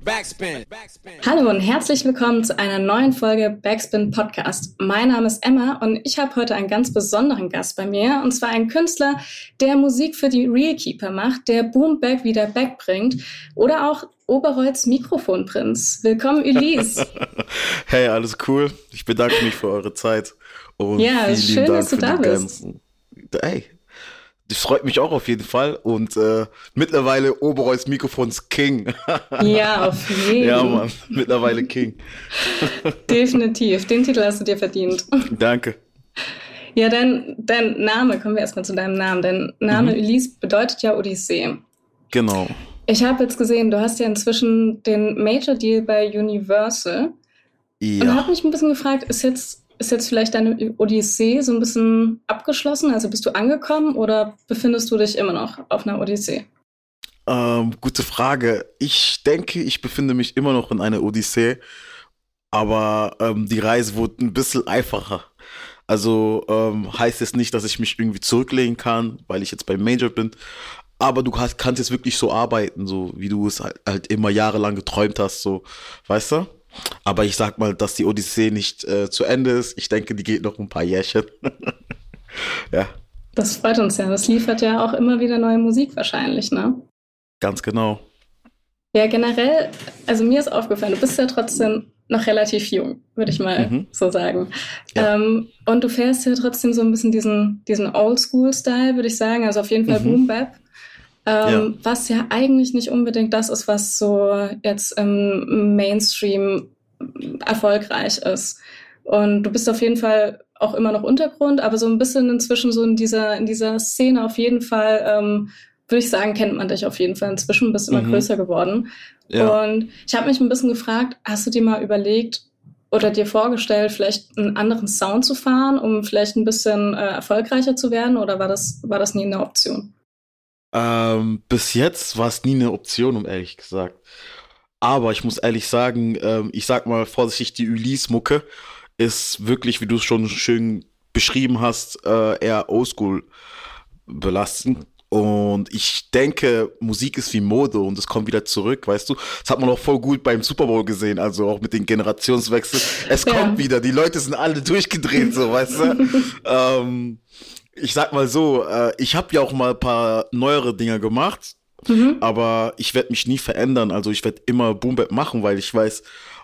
Backspin. Hallo und herzlich willkommen zu einer neuen Folge Backspin Podcast. Mein Name ist Emma und ich habe heute einen ganz besonderen Gast bei mir und zwar einen Künstler, der Musik für die Realkeeper macht, der Boom Back wieder back bringt oder auch Oberholz Mikrofonprinz. Willkommen, Ulysse. hey, alles cool. Ich bedanke mich für eure Zeit. Und ja, schön, Dank dass du da bist. Ganzen. Hey, das freut mich auch auf jeden Fall. Und äh, mittlerweile Oberholz Mikrofons King. ja, auf jeden Fall. Ja, Mann, mittlerweile King. Definitiv. Den Titel hast du dir verdient. Danke. Ja, dein, dein Name, kommen wir erstmal zu deinem Namen. Dein Name mhm. Ulysse bedeutet ja Odyssee. Genau. Ich habe jetzt gesehen, du hast ja inzwischen den Major Deal bei Universal. Ja. Und habe mich ein bisschen gefragt, ist jetzt ist jetzt vielleicht deine Odyssee so ein bisschen abgeschlossen? Also bist du angekommen oder befindest du dich immer noch auf einer Odyssee? Ähm, gute Frage. Ich denke, ich befinde mich immer noch in einer Odyssee, aber ähm, die Reise wurde ein bisschen einfacher. Also ähm, heißt es nicht, dass ich mich irgendwie zurücklegen kann, weil ich jetzt beim Major bin. Aber du hast, kannst jetzt wirklich so arbeiten, so wie du es halt, halt immer jahrelang geträumt hast, so, weißt du? Aber ich sag mal, dass die Odyssee nicht äh, zu Ende ist. Ich denke, die geht noch ein paar Jährchen. ja. Das freut uns ja. Das liefert ja auch immer wieder neue Musik wahrscheinlich, ne? Ganz genau. Ja, generell, also mir ist aufgefallen, du bist ja trotzdem noch relativ jung, würde ich mal mhm. so sagen. Ja. Ähm, und du fährst ja trotzdem so ein bisschen diesen, diesen Oldschool-Style, würde ich sagen. Also auf jeden Fall mhm. Boom Bap. Ähm, ja. Was ja eigentlich nicht unbedingt das ist, was so jetzt im Mainstream erfolgreich ist. Und du bist auf jeden Fall auch immer noch Untergrund, aber so ein bisschen inzwischen so in dieser, in dieser Szene auf jeden Fall, ähm, würde ich sagen, kennt man dich auf jeden Fall. Inzwischen bist du immer mhm. größer geworden. Ja. Und ich habe mich ein bisschen gefragt, hast du dir mal überlegt oder dir vorgestellt, vielleicht einen anderen Sound zu fahren, um vielleicht ein bisschen äh, erfolgreicher zu werden? Oder war das, war das nie eine Option? Ähm, bis jetzt war es nie eine Option, um ehrlich gesagt. Aber ich muss ehrlich sagen, ähm, ich sag mal vorsichtig, die Ulysse-Mucke ist wirklich, wie du es schon schön beschrieben hast, äh, eher oldschool belastend. Und ich denke, Musik ist wie Mode und es kommt wieder zurück, weißt du? Das hat man auch voll gut beim Super Bowl gesehen, also auch mit den Generationswechseln. Es ja. kommt wieder, die Leute sind alle durchgedreht, so, weißt du? ähm, ich sag mal so, äh, ich habe ja auch mal ein paar neuere Dinge gemacht, mhm. aber ich werde mich nie verändern. Also ich werde immer Boom Bap machen, weil ich weiß,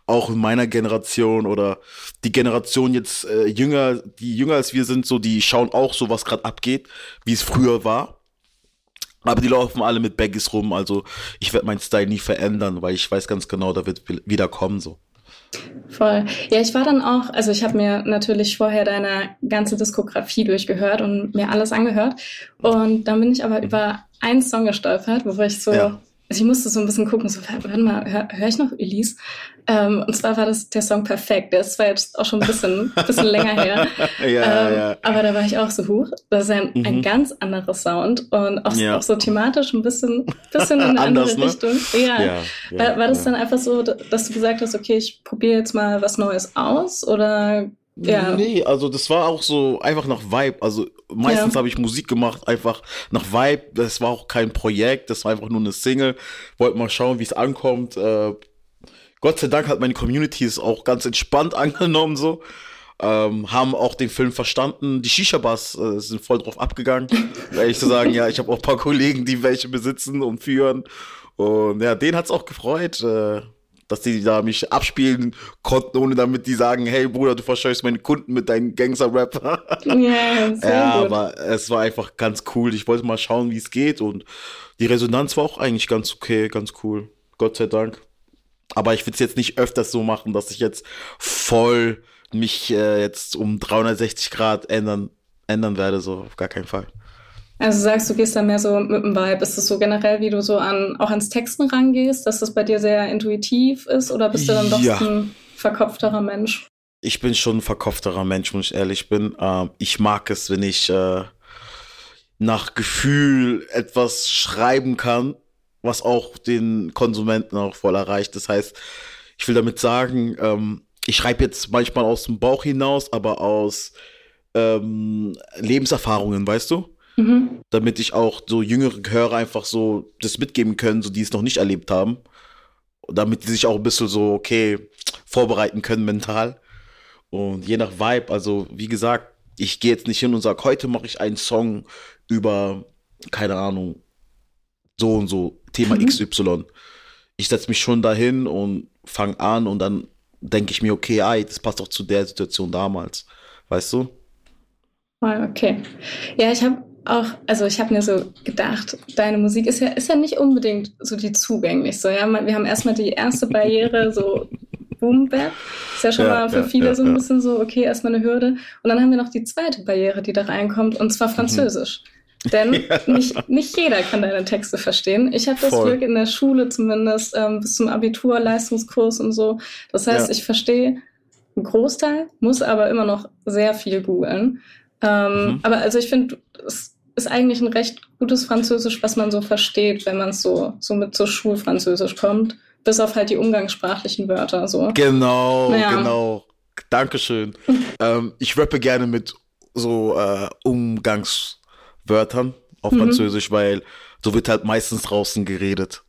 auch in meiner Generation oder die Generation jetzt äh, jünger, die jünger als wir sind, so die schauen auch so, was gerade abgeht, wie es früher war. Aber die laufen alle mit Baggies rum, also ich werde meinen Style nie verändern, weil ich weiß ganz genau, da wird wieder kommen so. Voll. Ja, ich war dann auch, also ich habe mir natürlich vorher deine ganze Diskografie durchgehört und mir alles angehört. Und dann bin ich aber über einen Song gestolpert, wo ich so ja. Also ich musste so ein bisschen gucken, so, warte mal, höre hör ich noch Elise? Ähm, und zwar war das der Song Perfekt. Der ist zwar jetzt auch schon ein bisschen, bisschen länger her. ja, ähm, ja. Aber da war ich auch so hoch. Das ist ein, mhm. ein ganz anderer Sound und auch, ja. auch so thematisch ein bisschen, bisschen in eine Anders, andere ne? Richtung. Ja. ja, war, war das dann einfach so, dass du gesagt hast, okay, ich probiere jetzt mal was Neues aus? Oder ja. Nee, also das war auch so einfach nach Vibe. Also meistens ja. habe ich Musik gemacht, einfach nach Vibe. Das war auch kein Projekt, das war einfach nur eine Single. Wollte mal schauen, wie es ankommt. Äh, Gott sei Dank hat meine Community es auch ganz entspannt angenommen so. Ähm, haben auch den Film verstanden. Die Shisha-Bars äh, sind voll drauf abgegangen. ehrlich zu sagen, ja, ich habe auch ein paar Kollegen, die welche besitzen und führen. Und ja, den hat's auch gefreut. Äh, dass die da mich abspielen konnten, ohne damit die sagen, hey Bruder, du verscheuchst meine Kunden mit deinem Gangster-Rap. yeah, ja, aber es war einfach ganz cool. Ich wollte mal schauen, wie es geht und die Resonanz war auch eigentlich ganz okay, ganz cool. Gott sei Dank. Aber ich will es jetzt nicht öfters so machen, dass ich jetzt voll mich äh, jetzt um 360 Grad ändern, ändern werde, so auf gar keinen Fall. Also sagst du, gehst da mehr so mit dem Vibe. Ist es so generell, wie du so an auch ans Texten rangehst, dass das bei dir sehr intuitiv ist oder bist du dann doch ja. ein verkopfterer Mensch? Ich bin schon ein verkopfterer Mensch, wenn ich ehrlich bin. Ähm, ich mag es, wenn ich äh, nach Gefühl etwas schreiben kann, was auch den Konsumenten auch voll erreicht. Das heißt, ich will damit sagen, ähm, ich schreibe jetzt manchmal aus dem Bauch hinaus, aber aus ähm, Lebenserfahrungen, weißt du? Mhm. Damit ich auch so jüngere Hörer einfach so das mitgeben können, so die es noch nicht erlebt haben. damit die sich auch ein bisschen so, okay, vorbereiten können mental. Und je nach Vibe, also wie gesagt, ich gehe jetzt nicht hin und sage, heute mache ich einen Song über, keine Ahnung, so und so, Thema mhm. XY. Ich setze mich schon dahin und fange an und dann denke ich mir, okay, ey, das passt doch zu der Situation damals. Weißt du? Okay. Ja, ich habe auch, also ich habe mir so gedacht, deine Musik ist ja, ist ja nicht unbedingt so die zugänglichste. Ja, wir haben erstmal die erste Barriere, so Boom Bap. Ist ja schon ja, mal für ja, viele ja, so ein bisschen so, okay, erstmal eine Hürde. Und dann haben wir noch die zweite Barriere, die da reinkommt, und zwar Französisch. Mhm. Denn nicht, nicht jeder kann deine Texte verstehen. Ich habe das Voll. Glück in der Schule zumindest ähm, bis zum Abitur, Leistungskurs und so. Das heißt, ich verstehe einen Großteil, muss aber immer noch sehr viel googeln. Ähm, mhm. Aber also ich finde, es ist eigentlich ein recht gutes Französisch, was man so versteht, wenn man so, so mit so Schulfranzösisch kommt. Bis auf halt die umgangssprachlichen Wörter. So. Genau, naja. genau. Dankeschön. ähm, ich rappe gerne mit so äh, Umgangswörtern auf mhm. Französisch, weil so wird halt meistens draußen geredet.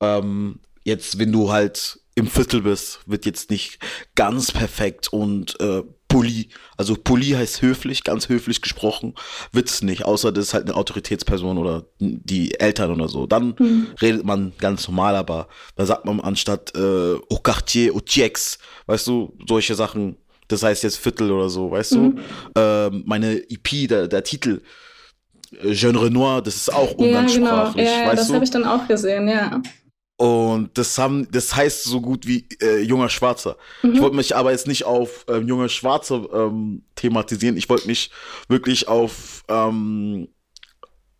Ähm, jetzt, wenn du halt im Viertel bist, wird jetzt nicht ganz perfekt und äh, Poli. Also Poli heißt höflich, ganz höflich gesprochen. Witz nicht, außer das ist halt eine Autoritätsperson oder die Eltern oder so. Dann mhm. redet man ganz normal, aber da sagt man anstatt äh, au quartier, au tiex, weißt du, solche Sachen. Das heißt jetzt Viertel oder so, weißt mhm. du? Ähm, meine EP, der, der Titel, äh, Jeune Renoir, das ist auch umgangssprachlich. Ja, genau. ja, das habe ich dann auch gesehen, ja. Und das haben, das heißt so gut wie äh, junger Schwarzer. Mhm. Ich wollte mich aber jetzt nicht auf äh, junge Schwarze ähm, thematisieren. Ich wollte mich wirklich auf ähm,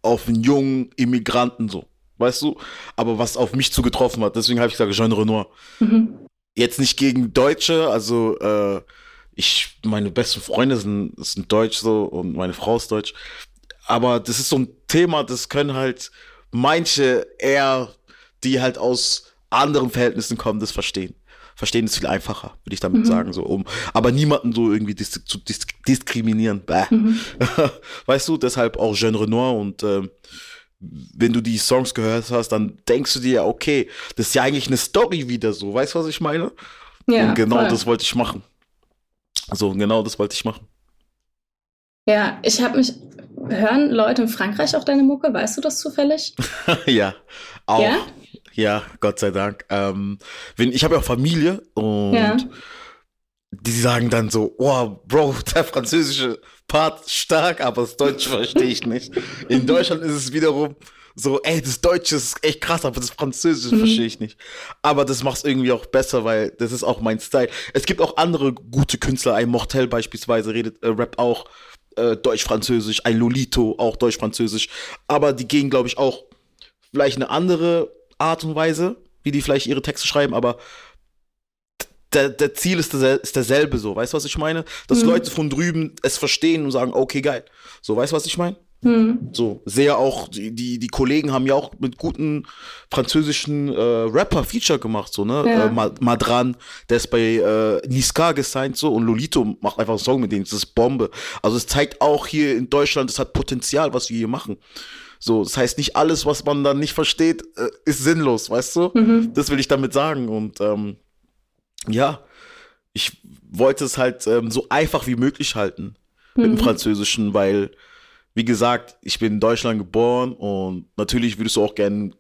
auf einen jungen Immigranten so, weißt du? Aber was auf mich zugetroffen hat. Deswegen habe ich gesagt Jean Renoir. Mhm. Jetzt nicht gegen Deutsche, also äh, ich, meine besten Freunde sind, sind Deutsch so und meine Frau ist Deutsch. Aber das ist so ein Thema, das können halt manche eher die halt aus anderen Verhältnissen kommen, das verstehen. Verstehen ist viel einfacher, würde ich damit mhm. sagen, so um, aber niemanden so irgendwie dis zu dis diskriminieren. Mhm. Weißt du, deshalb auch Jean Renoir und äh, wenn du die Songs gehört hast, dann denkst du dir, okay, das ist ja eigentlich eine Story wieder so, weißt du, was ich meine? Ja, und genau voll. das wollte ich machen. So, genau das wollte ich machen. Ja, ich habe mich, hören Leute in Frankreich auch deine Mucke? Weißt du das zufällig? ja, auch. Ja? Ja, Gott sei Dank. Ähm, wenn, ich habe ja auch Familie und ja. die sagen dann so, oh, Bro, der französische Part stark, aber das Deutsche verstehe ich nicht. In Deutschland ist es wiederum so, ey, das Deutsche ist echt krass, aber das Französische mhm. verstehe ich nicht. Aber das macht es irgendwie auch besser, weil das ist auch mein Style. Es gibt auch andere gute Künstler, ein Mortel beispielsweise redet, äh, rappt auch äh, Deutsch-Französisch, ein Lolito auch Deutsch-Französisch, aber die gehen, glaube ich, auch vielleicht eine andere Art und Weise, wie die vielleicht ihre Texte schreiben, aber der, der Ziel ist, der, ist derselbe so. Weißt du, was ich meine? Dass mhm. Leute von drüben es verstehen und sagen, okay, geil. So, weißt du, was ich meine? Mhm. So, sehr auch, die, die, die Kollegen haben ja auch mit guten französischen äh, Rapper Feature gemacht, so, ne? Ja. Äh, Madran, der ist bei äh, Niska gesigned, so, und Lolito macht einfach einen Song mit denen, das ist Bombe. Also, es zeigt auch hier in Deutschland, es hat Potenzial, was wir hier machen. So, das heißt, nicht alles, was man dann nicht versteht, äh, ist sinnlos, weißt du? Mhm. Das will ich damit sagen. Und ähm, ja, ich wollte es halt ähm, so einfach wie möglich halten mhm. mit dem mhm. Französischen, weil, wie gesagt, ich bin in Deutschland geboren und natürlich würdest du auch gerne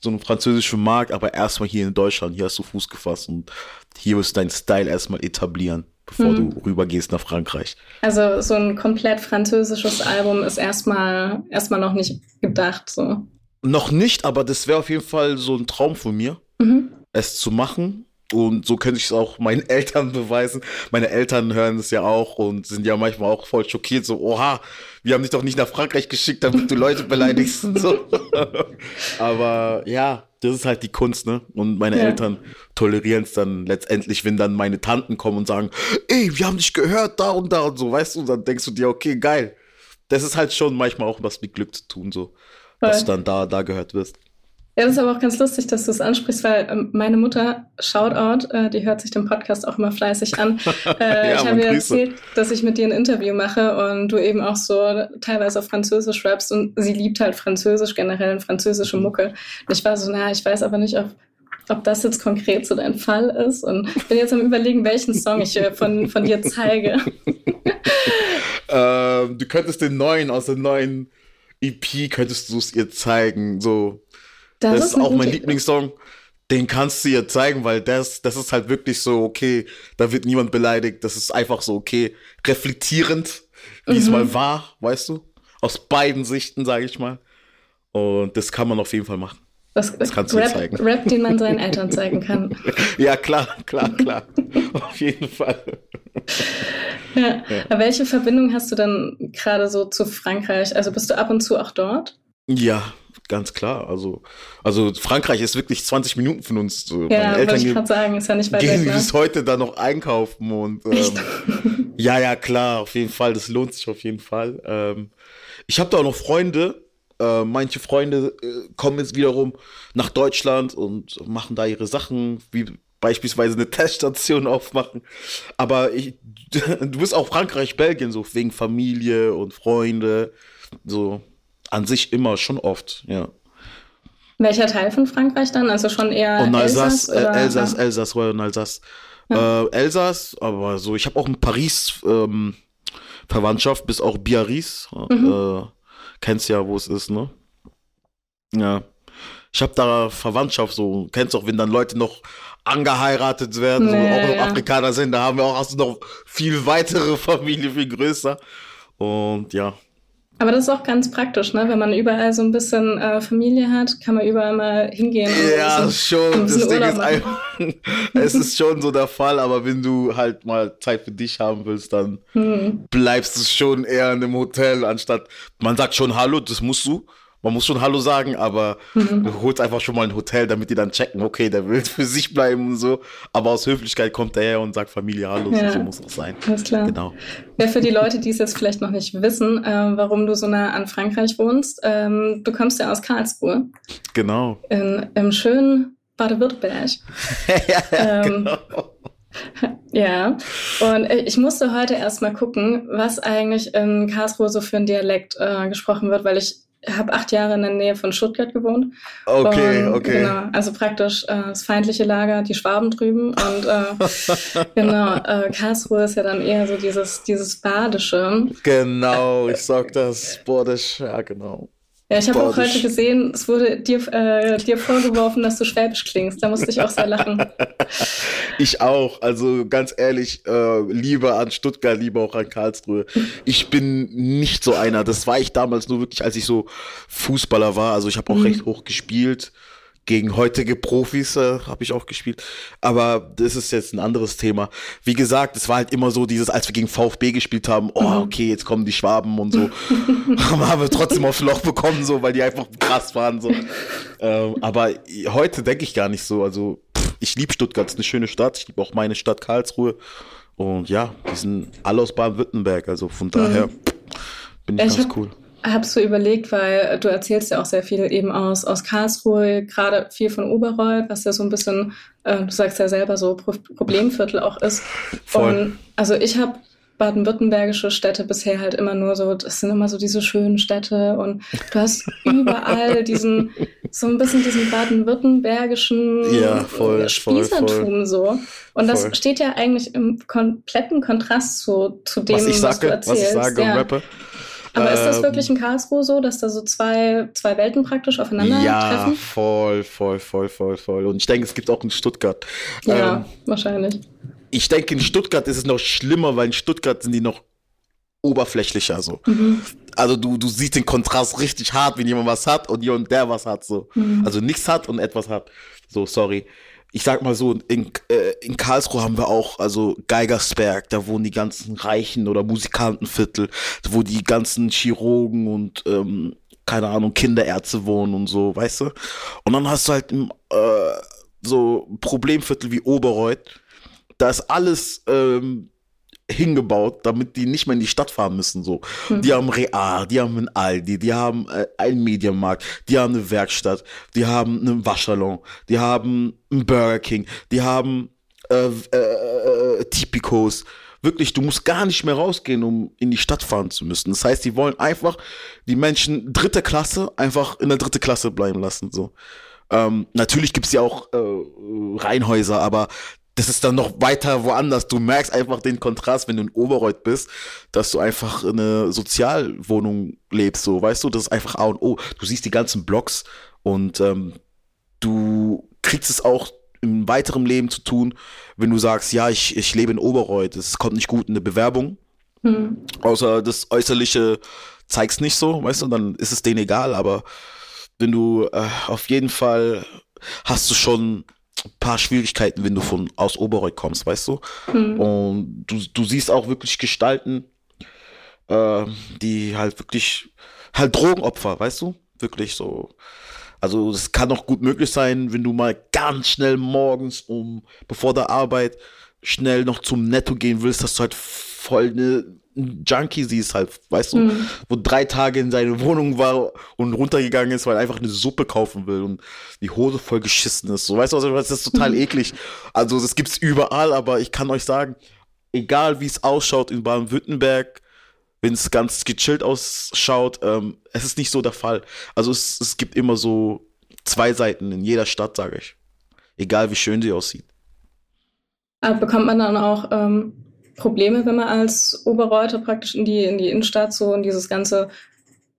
so einen französischen Markt, aber erstmal hier in Deutschland, hier hast du Fuß gefasst und hier wirst du deinen Style erstmal etablieren bevor hm. du rübergehst nach Frankreich. Also so ein komplett französisches Album ist erstmal erstmal noch nicht gedacht so. Noch nicht, aber das wäre auf jeden Fall so ein Traum von mir, mhm. es zu machen. Und so könnte ich es auch meinen Eltern beweisen. Meine Eltern hören es ja auch und sind ja manchmal auch voll schockiert, so, oha, wir haben dich doch nicht nach Frankreich geschickt, damit du Leute beleidigst. so. Aber ja, das ist halt die Kunst, ne? Und meine ja. Eltern tolerieren es dann letztendlich, wenn dann meine Tanten kommen und sagen, ey, wir haben dich gehört, da und da und so, weißt du? Und dann denkst du dir, okay, geil. Das ist halt schon manchmal auch was mit Glück zu tun, so. Voll. Dass du dann da, da gehört wirst. Ja, das ist aber auch ganz lustig, dass du es ansprichst, weil ähm, meine Mutter, Shoutout, äh, die hört sich den Podcast auch immer fleißig an. Äh, ja, ich habe ihr erzählt, dass ich mit dir ein Interview mache und du eben auch so teilweise auf Französisch rappst und sie liebt halt Französisch generell und französische mhm. Mucke. Und ich war so, na, ich weiß aber nicht, ob ob das jetzt konkret so dein Fall ist. Und bin jetzt am überlegen, welchen Song ich äh, von, von dir zeige. ähm, du könntest den neuen aus der neuen EP, könntest du es ihr zeigen. So. Das, das ist, auch mein Lieblingssong. Den kannst du ihr zeigen, weil das, das ist halt wirklich so, okay, da wird niemand beleidigt. Das ist einfach so, okay, reflektierend, wie mhm. es mal war, weißt du? Aus beiden Sichten, sage ich mal. Und das kann man auf jeden Fall machen. Das, das kannst du Rap, zeigen. Rap, den man seinen Eltern zeigen kann. ja, klar, klar, klar. Auf jeden Fall. Ja. ja. Aber welche Verbindung hast du dann gerade so zu Frankreich? Also bist du ab und zu auch dort? Ja, ganz klar. Also, also Frankreich ist wirklich 20 Minuten von uns. So. Ja, wollte ich gerade sagen, ist ja nicht weit gehen weg. Ne? bis heute da noch einkaufen und ähm, ja, ja, klar, auf jeden Fall. Das lohnt sich auf jeden Fall. Ähm, ich habe da auch noch Freunde, äh, manche Freunde äh, kommen jetzt wiederum nach Deutschland und machen da ihre Sachen, wie beispielsweise eine Teststation aufmachen. Aber ich, du bist auch Frankreich, Belgien, so wegen Familie und Freunde. So an sich immer, schon oft, ja. Welcher Teil von Frankreich dann? Also schon eher und Alsace? Elsass, äh, Elsass, Elsass, Royal Alsace. Ja. Äh, Elsass, aber so, ich habe auch in Paris ähm, Verwandtschaft, bis auch Biarritz. Mhm. Äh, Kennst ja, wo es ist, ne? Ja. Ich habe da Verwandtschaft so, kennst auch, wenn dann Leute noch angeheiratet werden, nee, so, auch noch ja. Afrikaner sind, da haben wir auch hast du noch viel weitere Familie, viel größer. Und ja. Aber das ist auch ganz praktisch, ne? Wenn man überall so ein bisschen äh, Familie hat, kann man überall mal hingehen. ja, bisschen, schon. das Ding ist einfach, es ist schon so der Fall, aber wenn du halt mal Zeit für dich haben willst, dann hm. bleibst du schon eher in einem Hotel, anstatt man sagt schon Hallo, das musst du man muss schon Hallo sagen, aber mhm. du holst einfach schon mal ein Hotel, damit die dann checken, okay, der will für sich bleiben und so. Aber aus Höflichkeit kommt er her und sagt Familie Hallo, ja. so muss es sein. Alles klar. Genau. Ja, für die Leute, die es jetzt vielleicht noch nicht wissen, äh, warum du so nah an Frankreich wohnst, ähm, du kommst ja aus Karlsruhe. Genau. In, Im schönen Baden-Württemberg. ja, ähm, genau. Ja, und ich musste heute erstmal gucken, was eigentlich in Karlsruhe so für ein Dialekt äh, gesprochen wird, weil ich habe acht Jahre in der Nähe von Stuttgart gewohnt. Okay, und, okay. Genau, also praktisch äh, das feindliche Lager, die Schwaben drüben. Und äh, genau, äh, Karlsruhe ist ja dann eher so dieses, dieses Badische. Genau, ich sag das, Badisch, ja genau. Ja, ich habe auch heute gesehen, es wurde dir, äh, dir vorgeworfen, dass du schwäbisch klingst. Da musste ich auch sehr lachen. ich auch. Also ganz ehrlich, äh, lieber an Stuttgart, lieber auch an Karlsruhe. Ich bin nicht so einer. Das war ich damals nur wirklich, als ich so Fußballer war. Also ich habe auch mhm. recht hoch gespielt gegen heutige Profis äh, habe ich auch gespielt. Aber das ist jetzt ein anderes Thema. Wie gesagt, es war halt immer so dieses, als wir gegen VfB gespielt haben, oh, mhm. okay, jetzt kommen die Schwaben und so. haben wir trotzdem aufs Loch bekommen, so, weil die einfach krass waren. So. Ähm, aber heute denke ich gar nicht so. Also, pff, ich liebe Stuttgart, es ist eine schöne Stadt. Ich liebe auch meine Stadt Karlsruhe. Und ja, die sind alle aus Baden-Württemberg. Also von daher mhm. bin ich, ich ganz cool habe so überlegt, weil du erzählst ja auch sehr viel eben aus, aus Karlsruhe, gerade viel von Oberreuth, was ja so ein bisschen, äh, du sagst ja selber so Pro Problemviertel auch ist. Voll. Und also ich habe baden-württembergische Städte bisher halt immer nur so, das sind immer so diese schönen Städte und du hast überall diesen, so ein bisschen diesen baden-württembergischen ja, voll, Spießertum voll, voll. so. Und das steht ja eigentlich im kompletten Kontrast zu, zu dem, was, ich sage, was du erzählst. Was ich sage ja. und rappe. Aber ähm, ist das wirklich in Karlsruhe so, dass da so zwei, zwei Welten praktisch aufeinander ja, treffen? Ja, voll, voll, voll, voll, voll. Und ich denke, es gibt auch in Stuttgart. Ja, ähm, wahrscheinlich. Ich denke, in Stuttgart ist es noch schlimmer, weil in Stuttgart sind die noch oberflächlicher so. Mhm. Also du, du siehst den Kontrast richtig hart, wenn jemand was hat und jemand der was hat so. Mhm. Also nichts hat und etwas hat. So, sorry ich sag mal so, in, äh, in Karlsruhe haben wir auch, also Geigersberg, da wohnen die ganzen Reichen oder Musikantenviertel, wo die ganzen Chirurgen und, ähm, keine Ahnung, Kinderärzte wohnen und so, weißt du? Und dann hast du halt äh, so Problemviertel wie Oberreuth, da ist alles ähm, hingebaut, damit die nicht mehr in die Stadt fahren müssen. So, mhm. die haben Real, die haben ein Aldi, die haben äh, einen Medienmarkt, die haben eine Werkstatt, die haben einen Waschsalon, die haben einen Burger King, die haben äh, äh, äh, Tipicos. Wirklich, du musst gar nicht mehr rausgehen, um in die Stadt fahren zu müssen. Das heißt, die wollen einfach die Menschen dritte Klasse einfach in der dritte Klasse bleiben lassen. So. Ähm, natürlich gibt's ja auch äh, Reihenhäuser, aber das ist dann noch weiter woanders. Du merkst einfach den Kontrast, wenn du in Oberreuth bist, dass du einfach in eine Sozialwohnung lebst, so, weißt du, das ist einfach A und O. Du siehst die ganzen Blocks und ähm, du kriegst es auch im weiteren Leben zu tun, wenn du sagst, ja, ich, ich lebe in Oberreuth, es kommt nicht gut in eine Bewerbung, hm. außer das Äußerliche zeigst nicht so, weißt du, dann ist es denen egal, aber wenn du äh, auf jeden Fall hast du schon paar Schwierigkeiten, wenn du von aus Oberreuth kommst, weißt du? Mhm. Und du, du siehst auch wirklich Gestalten, äh, die halt wirklich, halt Drogenopfer, weißt du? Wirklich so. Also es kann auch gut möglich sein, wenn du mal ganz schnell morgens um, bevor der Arbeit, schnell noch zum Netto gehen willst, dass du halt voll eine Junkie siehst halt, weißt du, mhm. wo drei Tage in seine Wohnung war und runtergegangen ist, weil er einfach eine Suppe kaufen will und die Hose voll geschissen ist. So, weißt du, was, das ist total mhm. eklig. Also, das gibt's überall, aber ich kann euch sagen, egal wie es ausschaut in Baden-Württemberg, wenn es ganz gechillt ausschaut, ähm, es ist nicht so der Fall. Also, es, es gibt immer so zwei Seiten in jeder Stadt, sage ich. Egal wie schön sie aussieht. Aber bekommt man dann auch ähm, Probleme, wenn man als Oberreuter praktisch in die, in die Innenstadt so und dieses ganze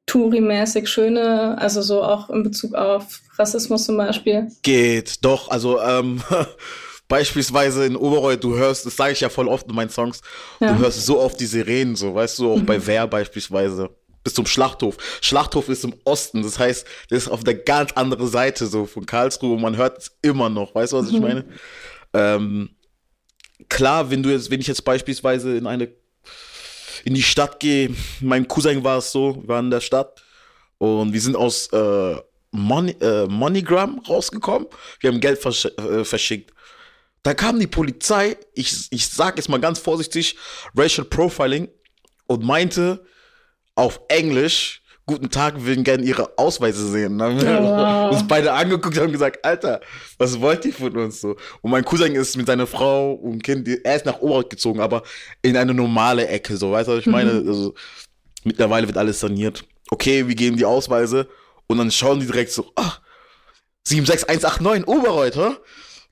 Touri-mäßig Schöne, also so auch in Bezug auf Rassismus zum Beispiel? Geht, doch. Also ähm, beispielsweise in Oberreuth, du hörst, das sage ich ja voll oft in meinen Songs, ja. du hörst so oft die Sirenen, so, weißt du, auch mhm. bei Wer beispielsweise. Bis zum Schlachthof. Schlachthof ist im Osten, das heißt, das ist auf der ganz anderen Seite so von Karlsruhe und man hört es immer noch, weißt du, was ich mhm. meine? Ähm, klar, wenn du jetzt, wenn ich jetzt beispielsweise in eine in die Stadt gehe, mein Cousin war es so, wir waren in der Stadt und wir sind aus äh, Money, äh, MoneyGram rausgekommen. Wir haben Geld versch äh, verschickt. Da kam die Polizei, ich, ich sag jetzt mal ganz vorsichtig, Racial Profiling und meinte auf Englisch, guten Tag, wir würden gerne ihre Ausweise sehen. Dann haben wir uns beide angeguckt und haben gesagt, Alter, was wollt ihr von uns so? Und mein Cousin ist mit seiner Frau und Kind, er ist nach Oberhaupt gezogen, aber in eine normale Ecke, so, weißt du, was ich meine? Mhm. Also, mittlerweile wird alles saniert. Okay, wir geben die Ausweise und dann schauen die direkt so, ah, 76189 Oberreuth, hä?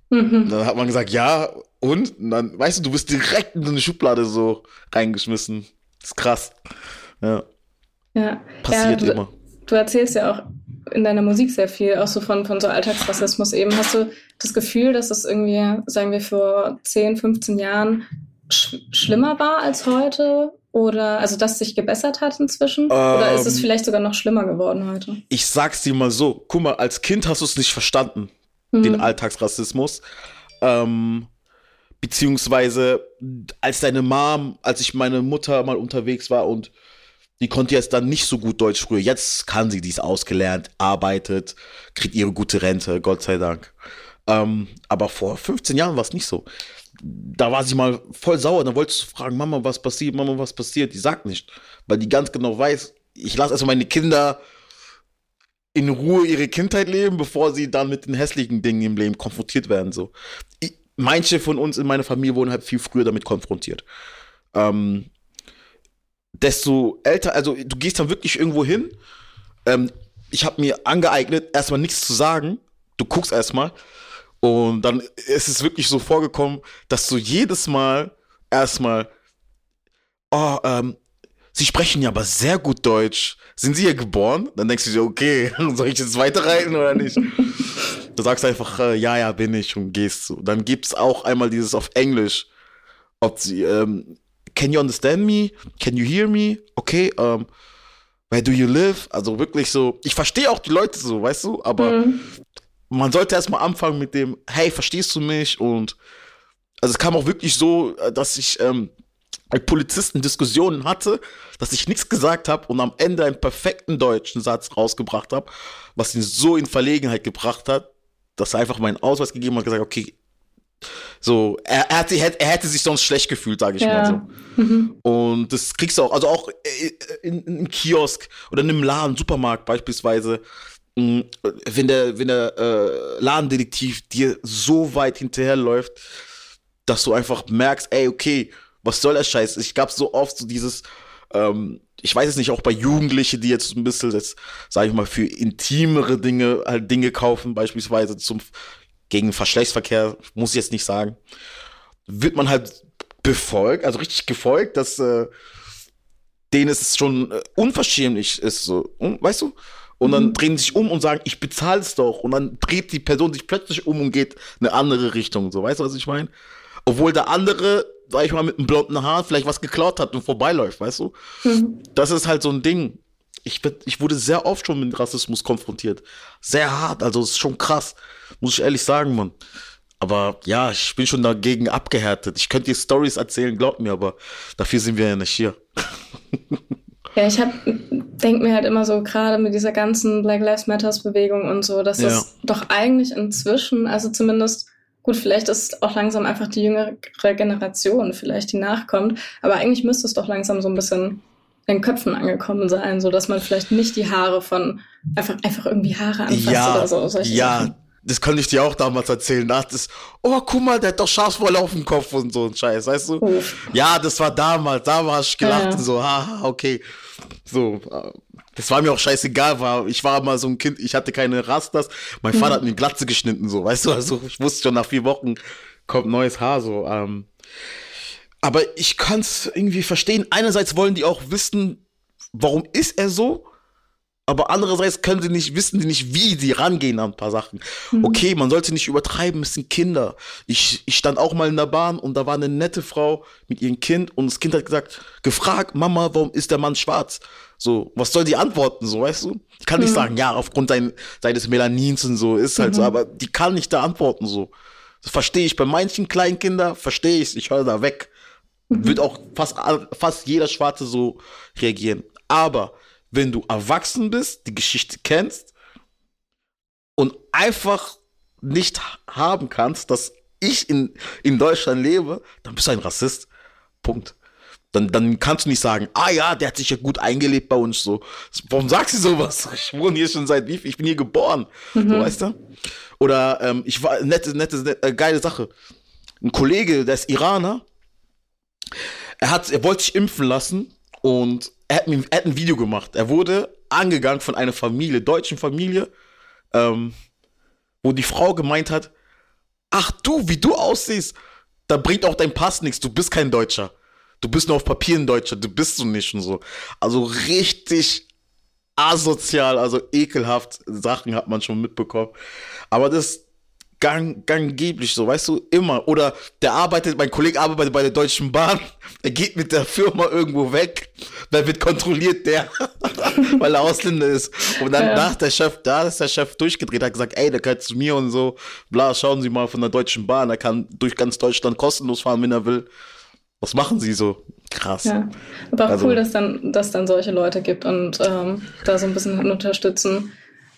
Mhm. Dann hat man gesagt, ja, und? und? dann, weißt du, du bist direkt in so eine Schublade so reingeschmissen. Das ist krass. Ja. Ja. Passiert ja, du, immer. Du erzählst ja auch in deiner Musik sehr viel, auch so von, von so Alltagsrassismus eben. Hast du das Gefühl, dass es irgendwie, sagen wir, vor 10, 15 Jahren sch schlimmer war als heute? Oder also dass sich gebessert hat inzwischen? Ähm, Oder ist es ähm, vielleicht sogar noch schlimmer geworden heute? Ich sag's dir mal so, guck mal, als Kind hast du es nicht verstanden, mhm. den Alltagsrassismus. Ähm, beziehungsweise als deine Mom, als ich meine Mutter mal unterwegs war und die konnte jetzt dann nicht so gut Deutsch früher. Jetzt kann sie dies ausgelernt, arbeitet, kriegt ihre gute Rente, Gott sei Dank. Ähm, aber vor 15 Jahren war es nicht so. Da war sie mal voll sauer. Dann wolltest du fragen, Mama, was passiert? Mama, was passiert? Die sagt nicht. Weil die ganz genau weiß, ich lasse erstmal meine Kinder in Ruhe ihre Kindheit leben, bevor sie dann mit den hässlichen Dingen im Leben konfrontiert werden. So. Ich, manche von uns in meiner Familie wurden halt viel früher damit konfrontiert. Ähm, desto älter, also du gehst dann wirklich irgendwo hin. Ähm, ich habe mir angeeignet, erstmal nichts zu sagen. Du guckst erstmal. Und dann ist es wirklich so vorgekommen, dass du jedes Mal erstmal, oh, ähm, Sie sprechen ja aber sehr gut Deutsch. Sind Sie hier geboren? Dann denkst du dir, okay, soll ich jetzt weiterreiten oder nicht? du sagst einfach, äh, ja, ja, bin ich und gehst so. Dann gibt's auch einmal dieses auf Englisch, ob sie, ähm, can you understand me? Can you hear me? Okay, um, where do you live? Also wirklich so, ich verstehe auch die Leute so, weißt du, aber mhm. man sollte erstmal anfangen mit dem, hey, verstehst du mich? Und also es kam auch wirklich so, dass ich ähm, mit Polizisten Diskussionen hatte, dass ich nichts gesagt habe und am Ende einen perfekten deutschen Satz rausgebracht habe, was ihn so in Verlegenheit gebracht hat, dass er einfach meinen Ausweis gegeben hat und gesagt, okay, so, er, er, hätte, er hätte sich sonst schlecht gefühlt, sage ich ja. mal so. Mhm. Und das kriegst du auch, also auch in, in einem Kiosk oder in einem Laden, Supermarkt beispielsweise, mm, wenn der, wenn der äh, Ladendetektiv dir so weit hinterherläuft, dass du einfach merkst, ey, okay, was soll der Scheiß? Ich gab so oft so dieses, Ähm, ich weiß es nicht, auch bei Jugendlichen, die jetzt ein bisschen, das, sage ich mal, für intimere Dinge halt Dinge kaufen, beispielsweise zum gegen Verschlechtsverkehr, muss ich jetzt nicht sagen, wird man halt befolgt, also richtig gefolgt, dass äh, denen es schon äh, unverschämlich ist, so, weißt du? Und dann mhm. drehen sie sich um und sagen, ich bezahle es doch. Und dann dreht die Person sich plötzlich um und geht eine andere Richtung. So, weißt du, was ich meine? Obwohl der andere, sag ich mal, mit einem blonden Haar vielleicht was geklaut hat und vorbeiläuft, weißt du? Mhm. Das ist halt so ein Ding. Ich, ich wurde sehr oft schon mit Rassismus konfrontiert. Sehr hart, also es ist schon krass. Muss ich ehrlich sagen, Mann. Aber ja, ich bin schon dagegen abgehärtet. Ich könnte dir Stories erzählen, glaub mir, aber dafür sind wir ja nicht hier. Ja, ich hab, denk mir halt immer so, gerade mit dieser ganzen Black Lives Matters Bewegung und so, dass ja. das doch eigentlich inzwischen, also zumindest, gut, vielleicht ist auch langsam einfach die jüngere Generation vielleicht, die nachkommt, aber eigentlich müsste es doch langsam so ein bisschen den Köpfen angekommen sein, so dass man vielleicht nicht die Haare von einfach einfach irgendwie Haare anfasst ja, oder so. Ja, Sachen das konnte ich dir auch damals erzählen. Da das, oh, guck mal, der hat doch Schafswolle auf dem Kopf und so ein Scheiß, weißt du? Uff. Ja, das war damals, da war ich gelacht ja. und so, haha, okay. So, das war mir auch scheißegal, war, ich war mal so ein Kind, ich hatte keine Rastas, mein Vater mhm. hat mir Glatze geschnitten, so, weißt du, also ich wusste schon nach vier Wochen kommt neues Haar, so, ähm. Aber ich kann's irgendwie verstehen. Einerseits wollen die auch wissen, warum ist er so? aber andererseits können sie nicht, wissen sie nicht, wie sie rangehen an ein paar Sachen. Mhm. Okay, man sollte nicht übertreiben, es sind Kinder. Ich, ich stand auch mal in der Bahn und da war eine nette Frau mit ihrem Kind und das Kind hat gesagt, gefragt, Mama, warum ist der Mann schwarz? So, was soll die antworten, so, weißt du? Ich kann mhm. nicht sagen, ja, aufgrund sein, seines Melanins und so, ist halt mhm. so, aber die kann nicht da antworten, so. Das verstehe ich. Bei manchen kleinen Kindern verstehe ich ich höre da weg. Mhm. Wird auch fast, fast jeder Schwarze so reagieren. Aber wenn du erwachsen bist, die Geschichte kennst und einfach nicht haben kannst, dass ich in, in Deutschland lebe, dann bist du ein Rassist. Punkt. Dann, dann kannst du nicht sagen, ah ja, der hat sich ja gut eingelebt bei uns so. Warum sagst du sowas? Ich wohne hier schon seit wie viel? Ich bin hier geboren. Mhm. So, weißt du? Oder ähm, ich war nette, nette, nette, äh, geile Sache. Ein Kollege, der ist Iraner, er hat, er wollte sich impfen lassen und er hat, er hat ein Video gemacht. Er wurde angegangen von einer Familie, deutschen Familie, ähm, wo die Frau gemeint hat, ach du, wie du aussiehst, da bringt auch dein Pass nichts, du bist kein Deutscher. Du bist nur auf Papier ein Deutscher, du bist so nicht und so. Also richtig asozial, also ekelhaft Sachen hat man schon mitbekommen. Aber das, gang, ganggeblich so, weißt du, immer. Oder der arbeitet, mein Kollege arbeitet bei der Deutschen Bahn, er geht mit der Firma irgendwo weg, wer wird kontrolliert, der, weil er Ausländer ist. Und dann ja. nach der Chef, da ist der Chef durchgedreht, hat gesagt, ey, der gehört zu mir und so, bla, schauen Sie mal von der Deutschen Bahn, er kann durch ganz Deutschland kostenlos fahren, wenn er will. Was machen Sie so? Krass. Ja, aber auch also, cool, dass dann, dass dann solche Leute gibt und ähm, da so ein bisschen unterstützen.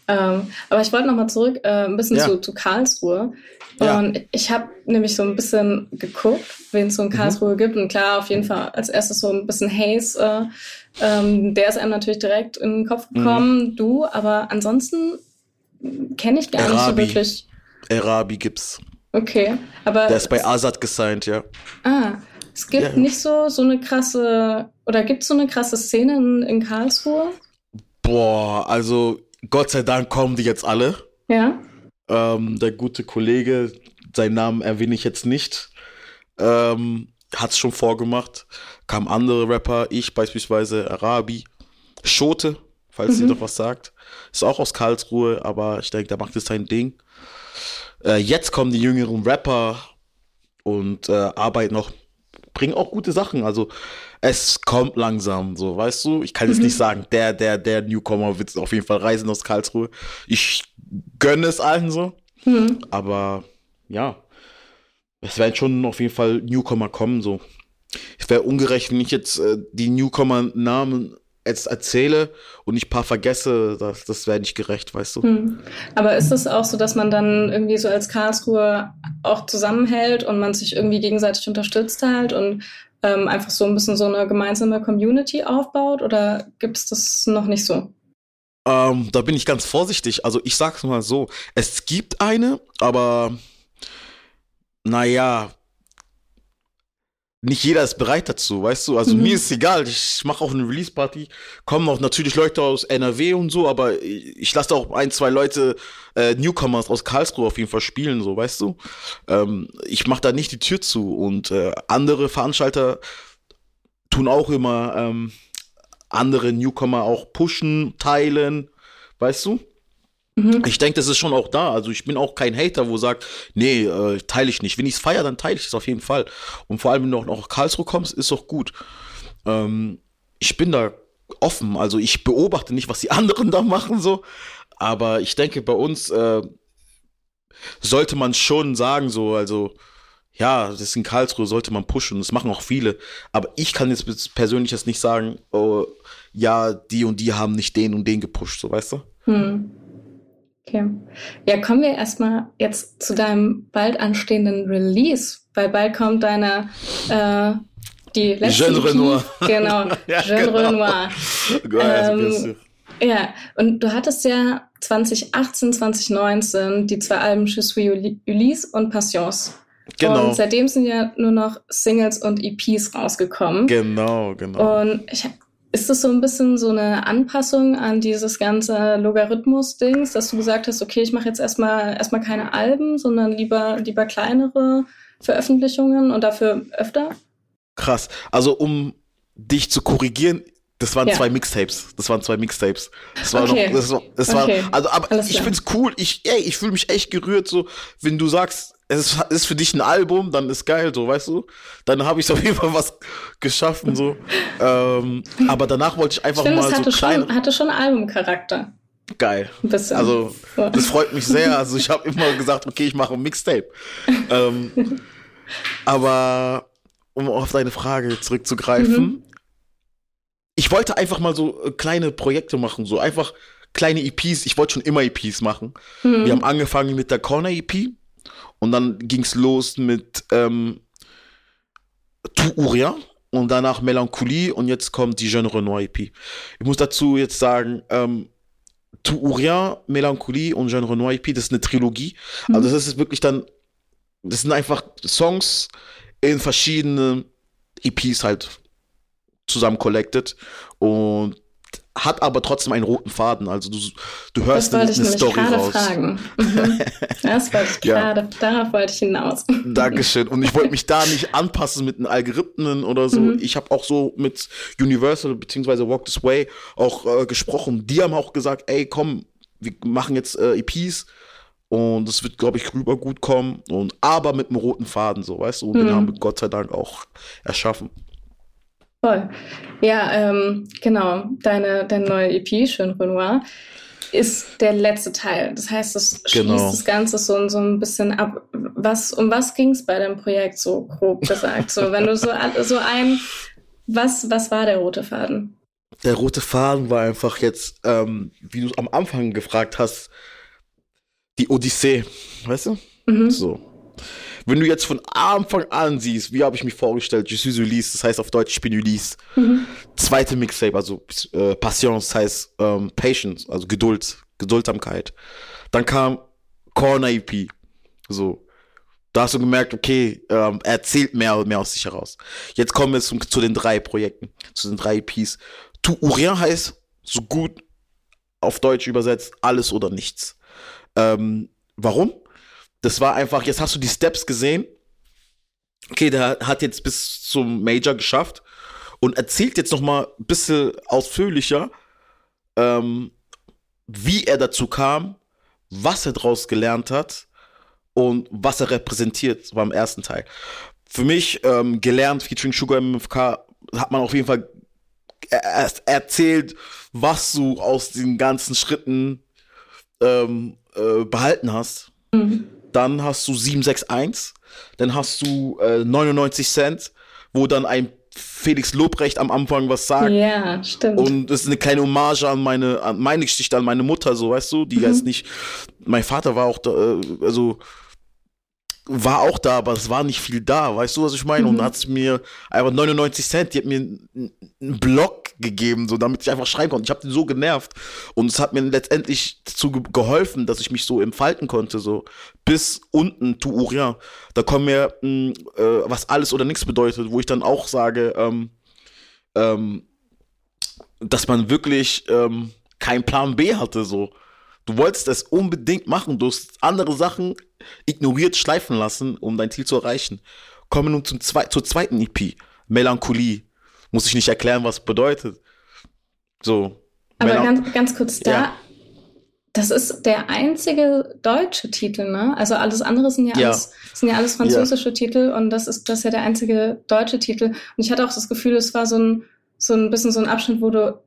Ähm, aber ich wollte nochmal zurück, äh, ein bisschen ja. zu, zu Karlsruhe. Ja. Und ich habe nämlich so ein bisschen geguckt, wen es so in mhm. Karlsruhe mhm. gibt. Und klar, auf jeden Fall als erstes so ein bisschen Haze. Äh, ähm, der ist einem natürlich direkt in den Kopf gekommen, mhm. du. Aber ansonsten kenne ich gar Arabi. nicht so wirklich. Arabi gibt's. Okay, aber. Der ist bei Azad gesigned, ja. Ah, es gibt ja. nicht so, so eine krasse, oder gibt es so eine krasse Szene in, in Karlsruhe? Boah, also Gott sei Dank kommen die jetzt alle. Ja. Ähm, der gute Kollege, seinen Namen erwähne ich jetzt nicht, ähm, hat es schon vorgemacht. Kamen andere Rapper, ich beispielsweise, Arabi, Schote, falls mhm. ihr doch was sagt. Ist auch aus Karlsruhe, aber ich denke, da macht es sein Ding. Äh, jetzt kommen die jüngeren Rapper und äh, arbeiten noch, bringen auch gute Sachen. Also es kommt langsam, so, weißt du? Ich kann jetzt mhm. nicht sagen, der, der, der Newcomer wird auf jeden Fall reisen aus Karlsruhe. Ich gönne es allen so. Mhm. Aber ja, es werden schon auf jeden Fall Newcomer kommen, so. Es wäre ungerecht, wenn ich jetzt äh, die Newcomer-Namen jetzt erzähle und ich ein paar vergesse, das, das wäre nicht gerecht, weißt du. Hm. Aber ist es auch so, dass man dann irgendwie so als Karlsruhe auch zusammenhält und man sich irgendwie gegenseitig unterstützt halt und ähm, einfach so ein bisschen so eine gemeinsame Community aufbaut oder gibt es das noch nicht so? Ähm, da bin ich ganz vorsichtig. Also ich sag's mal so, es gibt eine, aber naja, nicht jeder ist bereit dazu, weißt du? Also mhm. mir ist egal, ich mache auch eine Release-Party, kommen auch natürlich Leute aus NRW und so, aber ich lasse auch ein, zwei Leute, äh, Newcomers aus Karlsruhe auf jeden Fall spielen, so, weißt du? Ähm, ich mache da nicht die Tür zu und äh, andere Veranstalter tun auch immer ähm, andere Newcomer auch pushen, teilen, weißt du? Mhm. Ich denke, das ist schon auch da. Also ich bin auch kein Hater, wo sagt, nee, äh, teile ich nicht. Wenn ich es feiere, dann teile ich es auf jeden Fall. Und vor allem, wenn du auch nach Karlsruhe kommst, ist auch gut. Ähm, ich bin da offen. Also ich beobachte nicht, was die anderen da machen, so. Aber ich denke, bei uns äh, sollte man schon sagen, so, also, ja, das ist in Karlsruhe, sollte man pushen. Das machen auch viele. Aber ich kann jetzt persönlich jetzt nicht sagen, oh, ja, die und die haben nicht den und den gepusht, so, weißt du? Hm. Okay. Ja, kommen wir erstmal jetzt zu deinem bald anstehenden Release, weil bald kommt deine äh, die letzte Jean Renoir. Genau, ja, Jean genau. Renoir. Ähm, ja, und du hattest ja 2018, 2019 die zwei Alben Je suis Ulysse und Passions. Genau. Und seitdem sind ja nur noch Singles und EPs rausgekommen. Genau, genau. Und ich ist das so ein bisschen so eine Anpassung an dieses ganze Logarithmus-Dings, dass du gesagt hast, okay, ich mache jetzt erstmal erstmal keine Alben, sondern lieber, lieber kleinere Veröffentlichungen und dafür öfter? Krass. Also um dich zu korrigieren, das waren ja. zwei Mixtapes. Das waren zwei Mixtapes. Das war okay. noch, das war, das okay. war, also, aber Alles ich klar. find's cool. Ich, ey, ich fühle mich echt gerührt, so, wenn du sagst, es ist für dich ein Album, dann ist geil, so, weißt du? Dann habe ich auf jeden Fall was geschaffen, so. ähm, aber danach wollte ich einfach ich find, mal es hatte so klein. Schon, hatte schon Albumcharakter. Geil. Also, das freut mich sehr. Also, ich habe immer gesagt, okay, ich mache ein Mixtape. ähm, aber, um auf deine Frage zurückzugreifen, mhm. ich wollte einfach mal so äh, kleine Projekte machen, so einfach kleine EPs. Ich wollte schon immer EPs machen. Mhm. Wir haben angefangen mit der Corner EP. Und dann ging es los mit ähm, Tout ou rien und danach Melancholie und jetzt kommt die Jeune Renoir EP. Ich muss dazu jetzt sagen, ähm, Tout ou rien, Melancholie und Jeune Renoir EP, das ist eine Trilogie. Mhm. Also das ist wirklich dann, das sind einfach Songs in verschiedenen EPs halt zusammen collected und hat aber trotzdem einen roten Faden. Also du, du hörst das eine, eine Story raus. Fragen. Mhm. Das wollte ich ja. gerade, darauf wollte ich hinaus. Dankeschön. Und ich wollte mich da nicht anpassen mit den Algorithmen oder so. Mhm. Ich habe auch so mit Universal bzw. Walk This Way auch äh, gesprochen. Die haben auch gesagt, ey, komm, wir machen jetzt äh, EPs und es wird, glaube ich, rüber gut kommen. Und aber mit einem roten Faden, so, weißt du, und mhm. den haben wir Gott sei Dank auch erschaffen. Voll. Ja, ähm, genau. Deine, deine neue EP, Schön Renoir, ist der letzte Teil. Das heißt, es schließt genau. das Ganze so, so ein bisschen ab. Was, um was ging es bei dem Projekt, so grob gesagt? So, wenn du so, so ein, was, was war der rote Faden? Der rote Faden war einfach jetzt, ähm, wie du am Anfang gefragt hast, die Odyssee, weißt du? Mhm. So. Wenn du jetzt von Anfang an siehst, wie habe ich mich vorgestellt, Je suis Ulysse, das heißt auf Deutsch, ich bin Ulysse. Mhm. Zweite Mixtape, also äh, Patience, heißt ähm, Patience, also Geduld, Geduldsamkeit. Dann kam Corner EP, so. Da hast du gemerkt, okay, ähm, er erzählt mehr, mehr aus sich heraus. Jetzt kommen wir zum, zu den drei Projekten, zu den drei EPs. Tout ou rien heißt, so gut auf Deutsch übersetzt, alles oder nichts. Ähm, warum? Das war einfach, jetzt hast du die Steps gesehen. Okay, der hat jetzt bis zum Major geschafft und erzählt jetzt noch mal ein bisschen ausführlicher, ähm, wie er dazu kam, was er daraus gelernt hat und was er repräsentiert beim ersten Teil. Für mich ähm, gelernt, featuring Sugar MFK, hat man auf jeden Fall er erzählt, was du aus den ganzen Schritten ähm, äh, behalten hast. Mhm dann hast du 761, dann hast du äh, 99 Cent, wo dann ein Felix Lobrecht am Anfang was sagt. Ja, stimmt. Und das ist eine kleine Hommage an meine, an meine Geschichte, an meine Mutter, so, weißt du, die mhm. jetzt nicht, mein Vater war auch da, äh, also, war auch da, aber es war nicht viel da, weißt du, was ich meine? Mhm. Und hat sie mir einfach 99 Cent, die hat mir einen, Blog gegeben, so damit ich einfach schreiben konnte. Ich habe den so genervt und es hat mir letztendlich dazu geholfen, dass ich mich so entfalten konnte, so bis unten tu Urien. Da kommen mir mh, äh, was alles oder nichts bedeutet, wo ich dann auch sage, ähm, ähm, dass man wirklich ähm, keinen Plan B hatte, so. Du wolltest es unbedingt machen, du hast andere Sachen ignoriert schleifen lassen, um dein Ziel zu erreichen. Kommen wir nun zum zwe zur zweiten EP, Melancholie. Muss ich nicht erklären, was bedeutet. So. Aber ganz, ganz kurz da, ja. das ist der einzige deutsche Titel, ne? Also alles andere sind ja, ja. Alles, sind ja alles französische ja. Titel und das ist, das ist ja der einzige deutsche Titel. Und ich hatte auch das Gefühl, es war so ein, so ein bisschen so ein Abschnitt, wo du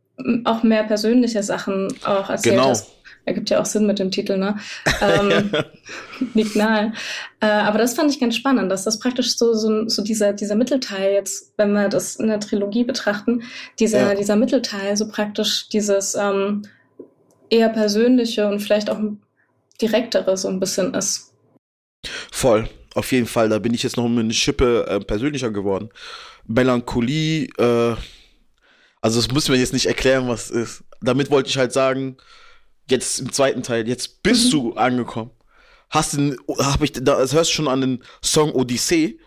auch mehr persönliche Sachen auch erzählt genau. hast ergibt ja auch Sinn mit dem Titel, ne? Ähm, liegt nahe. Äh, aber das fand ich ganz spannend, dass das praktisch so, so, so dieser, dieser Mittelteil jetzt, wenn wir das in der Trilogie betrachten, dieser, ja. dieser Mittelteil so praktisch dieses ähm, eher persönliche und vielleicht auch direktere so ein bisschen ist. Voll, auf jeden Fall. Da bin ich jetzt noch eine Schippe äh, persönlicher geworden. Melancholie, äh, also das müssen wir jetzt nicht erklären, was es ist. Damit wollte ich halt sagen, jetzt im zweiten Teil, jetzt bist mhm. du angekommen. Hast den, hab ich, das hörst du schon an den Song Odyssee.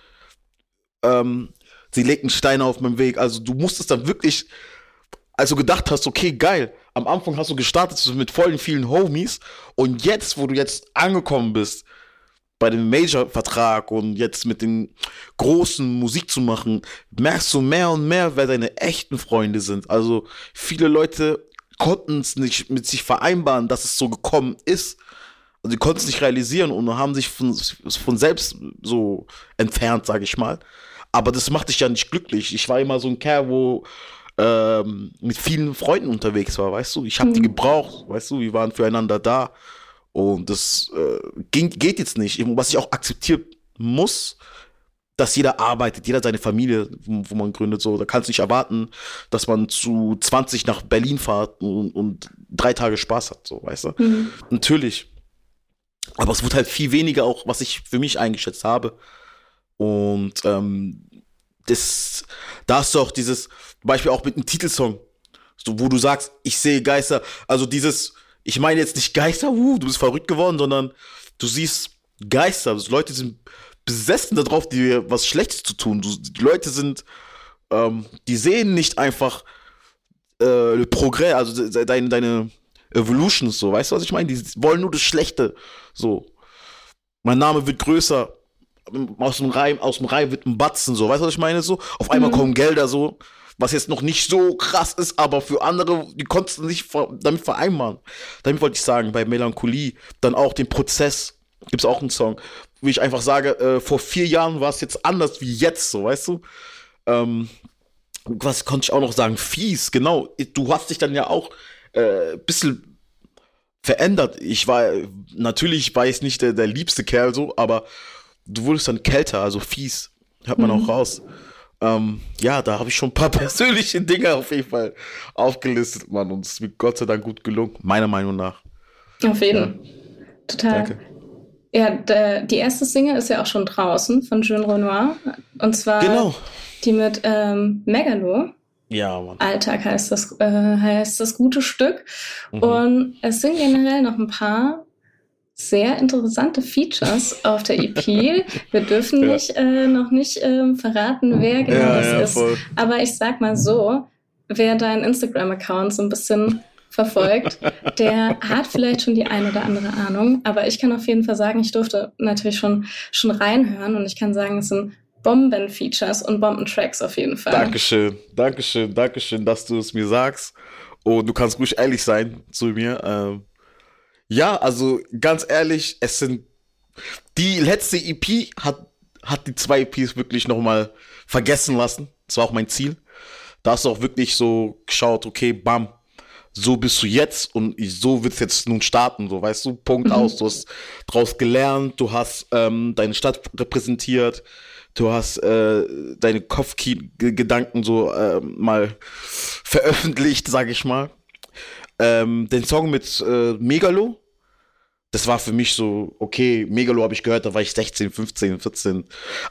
Ähm, sie legt einen Stein auf meinem Weg. Also du musstest dann wirklich, also gedacht hast, okay, geil. Am Anfang hast du gestartet mit vollen vielen Homies und jetzt, wo du jetzt angekommen bist, bei dem Major-Vertrag und jetzt mit den großen Musik zu machen, merkst du mehr und mehr, wer deine echten Freunde sind. Also viele Leute konnten es nicht mit sich vereinbaren, dass es so gekommen ist. Also die konnten es nicht realisieren und haben sich von, von selbst so entfernt, sage ich mal. Aber das macht dich ja nicht glücklich. Ich war immer so ein Kerl, wo ähm, mit vielen Freunden unterwegs war, weißt du. Ich habe mhm. die gebraucht, weißt du. Wir waren füreinander da. Und das äh, ging, geht jetzt nicht. Was ich auch akzeptieren muss, dass jeder arbeitet, jeder seine Familie, wo, man gründet, so. Da kannst du nicht erwarten, dass man zu 20 nach Berlin fährt und, und drei Tage Spaß hat, so, weißt du? Mhm. Natürlich. Aber es wird halt viel weniger auch, was ich für mich eingeschätzt habe. Und ähm, das, da hast du auch dieses Beispiel auch mit einem Titelsong, so, wo du sagst, ich sehe Geister. Also dieses, ich meine jetzt nicht Geister, uh, du bist verrückt geworden, sondern du siehst Geister. Also Leute sind besessen darauf, dir was Schlechtes zu tun. Du, die Leute sind, ähm, die sehen nicht einfach äh, Progress, also deine, deine Evolutions, so, weißt du, was ich meine? Die wollen nur das Schlechte, so. Mein Name wird größer, aus dem Reim, aus dem Reim wird ein Batzen, so, weißt du, was ich meine, so? Auf einmal mhm. kommen Gelder, so, was jetzt noch nicht so krass ist, aber für andere, die konnten sich damit vereinbaren. Damit wollte ich sagen, bei Melancholie, dann auch den Prozess, gibt es auch einen Song, wie ich einfach sage, äh, vor vier Jahren war es jetzt anders wie jetzt, so, weißt du? Ähm, was konnte ich auch noch sagen? Fies, genau. Du hast dich dann ja auch äh, bisschen verändert. Ich war, natürlich war ich nicht der, der liebste Kerl so, aber du wurdest dann kälter, also fies. Hört man mhm. auch raus. Ähm, ja, da habe ich schon ein paar persönliche Dinge auf jeden Fall aufgelistet, Mann. Und es ist mir Gott sei Dank gut gelungen, meiner Meinung nach. Auf jeden. Ja. Total. Danke. Ja, der, die erste Single ist ja auch schon draußen von Jean Renoir. Und zwar genau. die mit ähm, Megalo. Ja, Mann. Alltag heißt das, äh, heißt das gute Stück. Mhm. Und es sind generell noch ein paar sehr interessante Features auf der EP. Wir dürfen ja. nicht, äh, noch nicht äh, verraten, wer genau ja, das ja, ist. Voll. Aber ich sag mal so, wer deinen Instagram-Account so ein bisschen verfolgt, der hat vielleicht schon die ein oder andere Ahnung. Aber ich kann auf jeden Fall sagen, ich durfte natürlich schon, schon reinhören und ich kann sagen, es sind Bomben-Features und Bomben-Tracks auf jeden Fall. Dankeschön, Dankeschön, Dankeschön, dass du es mir sagst. Und du kannst ruhig ehrlich sein zu mir. Ähm, ja, also ganz ehrlich, es sind die letzte EP hat, hat die zwei EPs wirklich nochmal vergessen lassen. Das war auch mein Ziel. Da hast du auch wirklich so geschaut, okay, bam, so bist du jetzt und so wird es jetzt nun starten, so weißt du, Punkt mhm. aus. Du hast draus gelernt, du hast ähm, deine Stadt repräsentiert, du hast äh, deine Kopfgedanken so äh, mal veröffentlicht, sag ich mal. Ähm, den Song mit äh, Megalo, das war für mich so, okay, Megalo habe ich gehört, da war ich 16, 15, 14.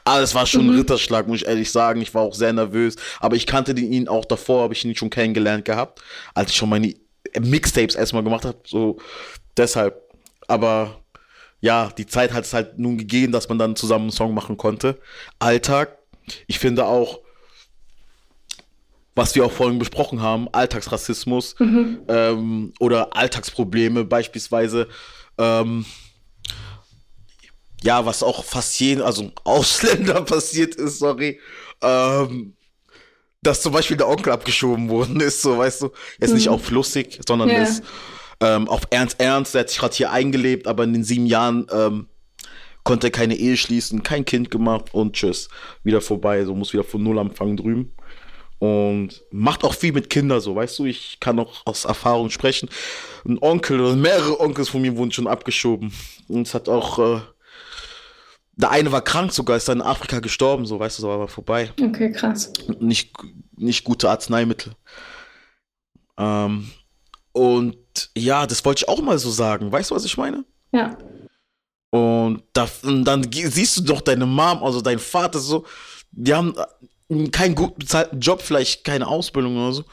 Aber es war schon mhm. ein Ritterschlag, muss ich ehrlich sagen. Ich war auch sehr nervös. Aber ich kannte ihn auch davor, habe ich ihn schon kennengelernt gehabt, als ich schon meine Mixtapes erstmal gemacht habe. So, deshalb. Aber ja, die Zeit hat es halt nun gegeben, dass man dann zusammen einen Song machen konnte. Alltag. Ich finde auch, was wir auch vorhin besprochen haben, Alltagsrassismus mhm. ähm, oder Alltagsprobleme beispielsweise ähm, ja, was auch fast jeden, also Ausländer passiert ist, sorry, ähm, dass zum Beispiel der Onkel abgeschoben worden ist, so weißt du, jetzt mhm. nicht auf lustig, sondern ja. ist ähm, auf Ernst Ernst, der hat sich gerade hier eingelebt, aber in den sieben Jahren ähm, konnte er keine Ehe schließen, kein Kind gemacht und tschüss, wieder vorbei, so muss wieder von Null anfangen drüben und macht auch viel mit Kindern so, weißt du, ich kann auch aus Erfahrung sprechen. Ein Onkel oder mehrere Onkels von mir wurden schon abgeschoben und es hat auch äh, der eine war krank sogar, ist dann in Afrika gestorben, so weißt du, so war aber vorbei. Okay, krass. Nicht, nicht gute Arzneimittel. Ähm, und ja, das wollte ich auch mal so sagen. Weißt du, was ich meine? Ja. Und, da, und dann siehst du doch deine Mom, also dein Vater so, die haben keinen gut bezahlten Job, vielleicht keine Ausbildung oder so,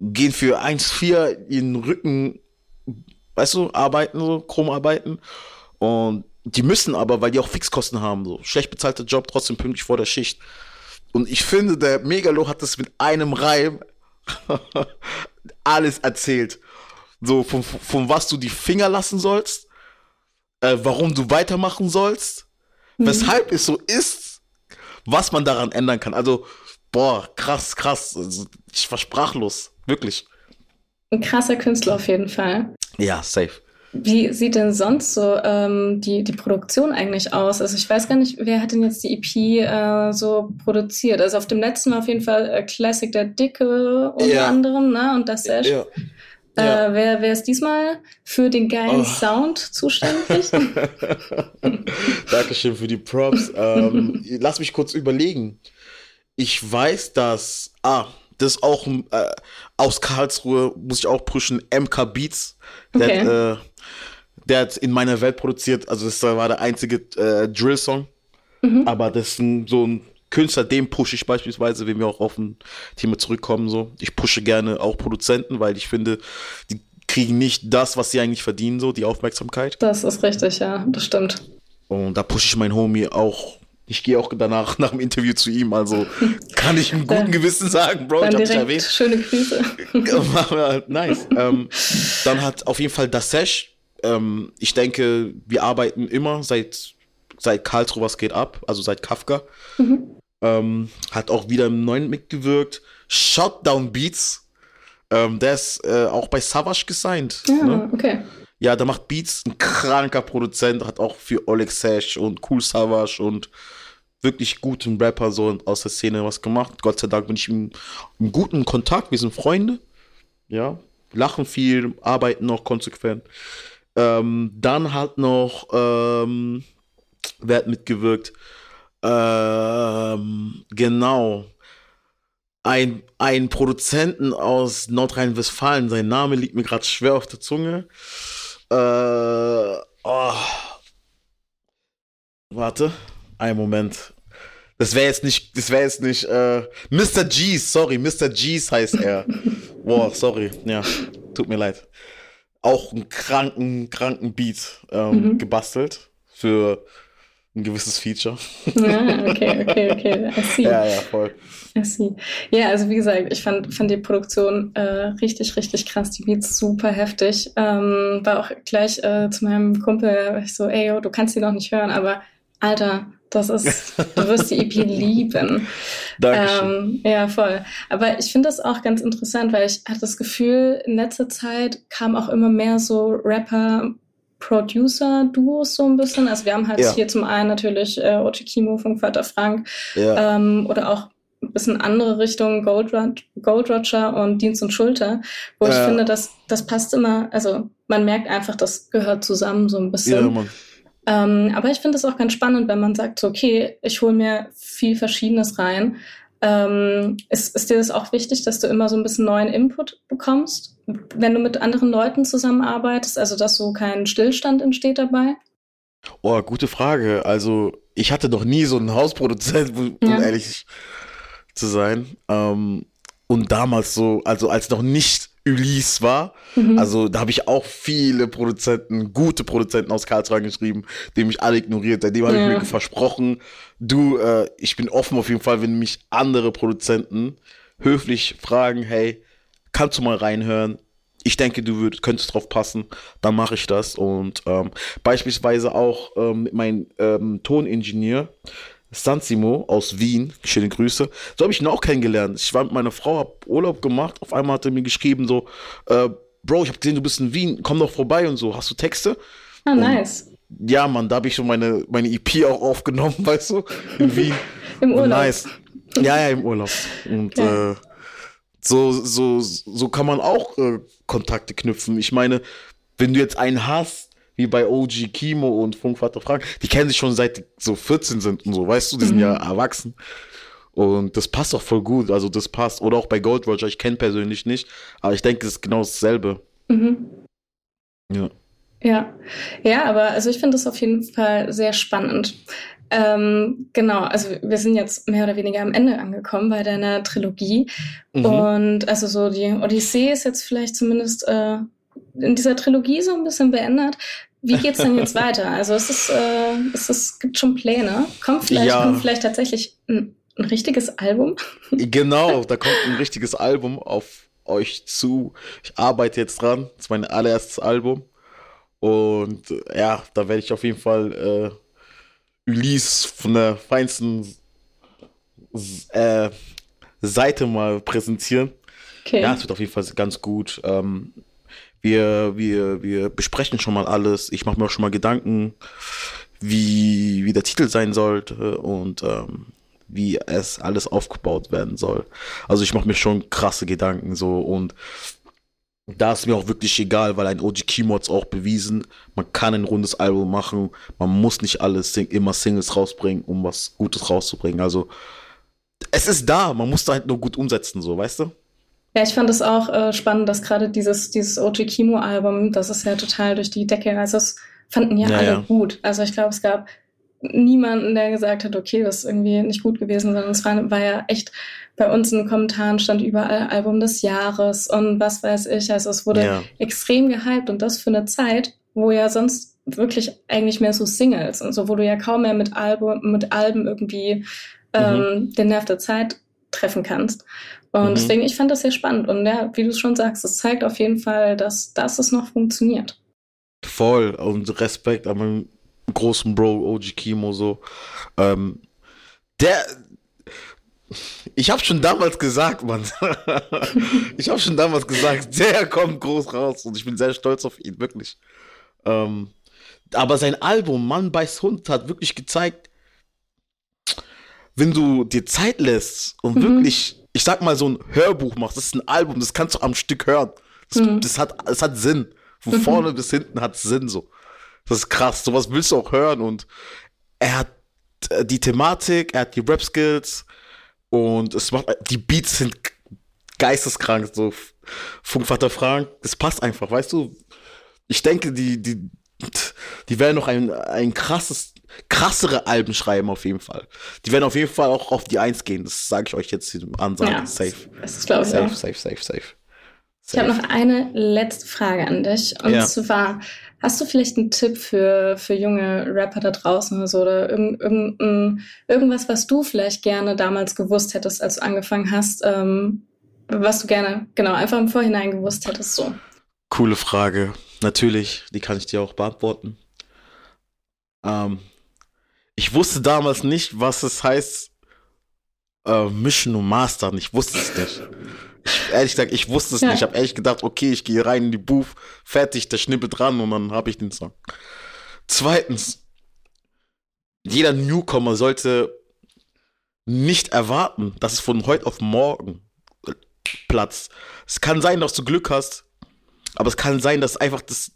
gehen für 1,4 ihren Rücken, weißt du, arbeiten, so, krumm arbeiten. Und die müssen aber, weil die auch Fixkosten haben, so schlecht bezahlter Job, trotzdem pünktlich vor der Schicht. Und ich finde, der Megalo hat das mit einem Reim alles erzählt. So, von, von was du die Finger lassen sollst, äh, warum du weitermachen sollst, mhm. weshalb es so ist, was man daran ändern kann. Also, boah, krass, krass. Also, ich war sprachlos, wirklich. Ein krasser Künstler auf jeden Fall. Ja, safe. Wie sieht denn sonst so ähm, die, die Produktion eigentlich aus? Also ich weiß gar nicht, wer hat denn jetzt die EP äh, so produziert? Also auf dem letzten war auf jeden Fall äh, Classic der Dicke unter ja. anderem, ne? Und das Sash. Ja. Ja. Äh, wer, wer ist diesmal für den geilen oh. Sound zuständig? Dankeschön für die Props. Ähm, lass mich kurz überlegen. Ich weiß, dass. Ah, das ist auch äh, aus Karlsruhe, muss ich auch pushen, MK Beats. Der, okay. hat, äh, der hat in meiner Welt produziert, also das war der einzige äh, Drill-Song. Mhm. Aber das ist so ein Künstler, dem pushe ich beispielsweise, wenn wir auch auf ein Thema zurückkommen. So. Ich pushe gerne auch Produzenten, weil ich finde, die kriegen nicht das, was sie eigentlich verdienen, so die Aufmerksamkeit. Das ist richtig, ja, das stimmt. Und da pushe ich meinen Homie auch. Ich gehe auch danach nach dem Interview zu ihm, also kann ich im guten Gewissen sagen, Bro, ich hab dich erwähnt. Schöne Grüße. nice. ähm, dann hat auf jeden Fall das Sesh. Ähm, ich denke, wir arbeiten immer seit seit Karlsruhe was geht ab, also seit Kafka. Mhm. Ähm, hat auch wieder im neuen mitgewirkt. Shutdown Beats. Ähm, der ist äh, auch bei Savage gesigned. Ja, ne? okay. Ja, der macht Beats, ein kranker Produzent, hat auch für Oleg Sash und Cool Savage und wirklich guten Rapper so aus der Szene was gemacht. Gott sei Dank bin ich im, im guten Kontakt, wir sind Freunde. Ja, lachen viel, arbeiten noch konsequent. Ähm, dann hat noch, ähm, wer hat mitgewirkt? Ähm, genau. Ein, ein Produzenten aus Nordrhein-Westfalen, sein Name liegt mir gerade schwer auf der Zunge. Äh, oh. Warte, einen Moment. Das wäre jetzt nicht, das wäre jetzt nicht, äh, Mr. G's, sorry, Mr. G's heißt er. Boah, sorry, ja, tut mir leid. Auch einen kranken, kranken Beat ähm, mhm. gebastelt für ein gewisses Feature. Ja, okay, okay, okay. I see. Ja, ja, voll. I see. Ja, also wie gesagt, ich fand, fand die Produktion äh, richtig, richtig krass. Die Beats super heftig. Ähm, war auch gleich äh, zu meinem Kumpel, ich so, ey, yo, du kannst die noch nicht hören, aber Alter, das ist, du wirst die EP lieben. Dankeschön. Ähm, ja, voll. Aber ich finde das auch ganz interessant, weil ich hatte das Gefühl, in letzter Zeit kam auch immer mehr so Rapper Producer-Duos so ein bisschen. Also wir haben halt ja. hier zum einen natürlich äh, Ochi Kimo von Vater Frank ja. ähm, oder auch ein bisschen andere Richtung Gold, Gold Roger und Dienst und Schulter, wo ja. ich finde, dass das passt immer, also man merkt einfach, das gehört zusammen so ein bisschen. Ja, ähm, aber ich finde es auch ganz spannend, wenn man sagt, so, okay, ich hole mir viel Verschiedenes rein Ähm, ist, ist dir das auch wichtig, dass du immer so ein bisschen neuen Input bekommst, wenn du mit anderen Leuten zusammenarbeitest, also dass so kein Stillstand entsteht dabei? Oh, gute Frage. Also, ich hatte noch nie so einen Hausproduzent, um ja. ehrlich zu sein. Ähm, und damals so, also als noch nicht Ulysse war. Mhm. Also da habe ich auch viele Produzenten, gute Produzenten aus Karlsruhe geschrieben, die mich alle ignoriert. Seitdem habe ja. ich mir versprochen, du, äh, ich bin offen auf jeden Fall, wenn mich andere Produzenten höflich fragen, hey, kannst du mal reinhören? Ich denke, du würd, könntest drauf passen, dann mache ich das. Und ähm, beispielsweise auch ähm, mein ähm, Toningenieur, Sansimo aus Wien, schöne Grüße. So habe ich ihn auch kennengelernt. Ich war mit meiner Frau, habe Urlaub gemacht. Auf einmal hat er mir geschrieben so, äh, Bro, ich habe gesehen, du bist in Wien, komm doch vorbei und so. Hast du Texte? Ah, nice. Und, ja, Mann, da habe ich so meine, meine EP auch aufgenommen, weißt du, in Wien. Im Urlaub. Nice. Ja, ja, im Urlaub. Und ja. äh, so, so, so kann man auch äh, Kontakte knüpfen. Ich meine, wenn du jetzt einen hast, wie bei OG Kimo und Funkvater Frank, die kennen sich schon seit die so 14 sind und so, weißt du, die mhm. sind ja erwachsen. Und das passt auch voll gut, also das passt. Oder auch bei Gold Roger, ich kenne persönlich nicht, aber ich denke, es ist genau dasselbe. Mhm. Ja. Ja, ja, aber also ich finde das auf jeden Fall sehr spannend. Ähm, genau, also wir sind jetzt mehr oder weniger am Ende angekommen bei deiner Trilogie. Mhm. Und also so die Odyssee ist jetzt vielleicht zumindest äh, in dieser Trilogie so ein bisschen beendet. Wie geht's denn jetzt weiter? Also es ist, äh, es ist, gibt schon Pläne. Kommt vielleicht, ja. kommt vielleicht tatsächlich ein, ein richtiges Album? Genau, da kommt ein richtiges Album auf euch zu. Ich arbeite jetzt dran. Das ist mein allererstes Album. Und ja, da werde ich auf jeden Fall äh, Ulysse von der feinsten äh, Seite mal präsentieren. Okay. Ja, es wird auf jeden Fall ganz gut. Ähm, wir, wir, wir besprechen schon mal alles. Ich mache mir auch schon mal Gedanken, wie, wie der Titel sein sollte und ähm, wie es alles aufgebaut werden soll. Also ich mache mir schon krasse Gedanken so und da ist mir auch wirklich egal, weil ein OG Keymods auch bewiesen, man kann ein rundes Album machen, man muss nicht alles sing immer Singles rausbringen, um was Gutes rauszubringen. Also es ist da, man muss da halt nur gut umsetzen, so, weißt du? Ja, ich fand es auch äh, spannend, dass gerade dieses, dieses OG Kimo-Album, das ist ja total durch die Decke, also das fanden ja, ja alle ja. gut. Also ich glaube, es gab niemanden, der gesagt hat, okay, das ist irgendwie nicht gut gewesen, sondern es war, war ja echt, bei uns in den Kommentaren stand überall Album des Jahres und was weiß ich. Also es wurde ja. extrem gehypt und das für eine Zeit, wo ja sonst wirklich eigentlich mehr so Singles und so, wo du ja kaum mehr mit Album, mit Alben irgendwie ähm, mhm. den Nerv der Zeit treffen kannst. Und mhm. deswegen, ich fand das sehr spannend. Und ja, wie du es schon sagst, es zeigt auf jeden Fall, dass, dass es noch funktioniert. Voll. Und Respekt an meinen großen Bro, OG Kimo, so. Ähm, der. Ich habe schon damals gesagt, Mann. ich habe schon damals gesagt, der kommt groß raus und ich bin sehr stolz auf ihn, wirklich. Ähm, aber sein Album Mann beißt Hund hat wirklich gezeigt, wenn du dir Zeit lässt und mhm. wirklich ich sag mal, so ein Hörbuch machst, das ist ein Album, das kannst du am Stück hören. Das, mhm. das hat, das hat Sinn. Von mhm. vorne bis hinten hat Sinn so. Das ist krass. Sowas willst du auch hören und er hat äh, die Thematik, er hat die Rap-Skills und es macht, die Beats sind geisteskrank, so Funkvater Frank, das passt einfach, weißt du? Ich denke, die, die, die werden noch ein, ein krasses krassere Alben schreiben auf jeden Fall. Die werden auf jeden Fall auch auf die Eins gehen. Das sage ich euch jetzt im Ansage. Ja, safe. Das ist, glaube ich, safe, safe, safe, safe, safe. Ich habe noch eine letzte Frage an dich. Und ja. zwar, hast du vielleicht einen Tipp für, für junge Rapper da draußen oder so? Oder irgend, irgend, irgendwas, was du vielleicht gerne damals gewusst hättest, als du angefangen hast, ähm, was du gerne, genau, einfach im Vorhinein gewusst hättest, so? Coole Frage. Natürlich, die kann ich dir auch beantworten. Ähm, ich wusste damals nicht, was es heißt, äh, Mission und Mastern. Ich wusste es nicht. Ich, ehrlich gesagt, ich wusste es ja. nicht. Ich habe ehrlich gedacht, okay, ich gehe rein in die Booth, fertig, der Schnippel dran und dann habe ich den Song. Zweitens, jeder Newcomer sollte nicht erwarten, dass es von heute auf morgen platzt. Es kann sein, dass du Glück hast, aber es kann sein, dass einfach das,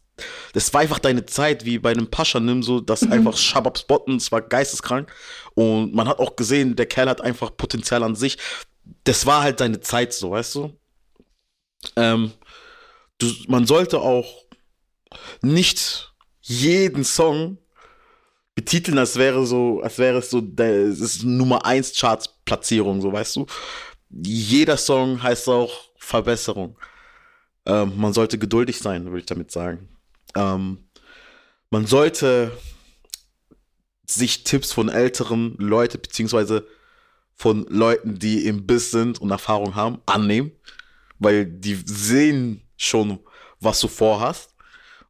das war einfach deine Zeit, wie bei einem Pascha nimm so, das mhm. einfach Shababs Botten, es war geisteskrank. Und man hat auch gesehen, der Kerl hat einfach Potenzial an sich. Das war halt deine Zeit so, weißt du? Ähm, du man sollte auch nicht jeden Song betiteln, als wäre so, als wäre es so, das ist Nummer 1 Charts Platzierung, so weißt du. Jeder Song heißt auch Verbesserung. Ähm, man sollte geduldig sein, würde ich damit sagen. Ähm, man sollte sich Tipps von älteren Leuten, beziehungsweise von Leuten, die im Biss sind und Erfahrung haben, annehmen, weil die sehen schon, was du vorhast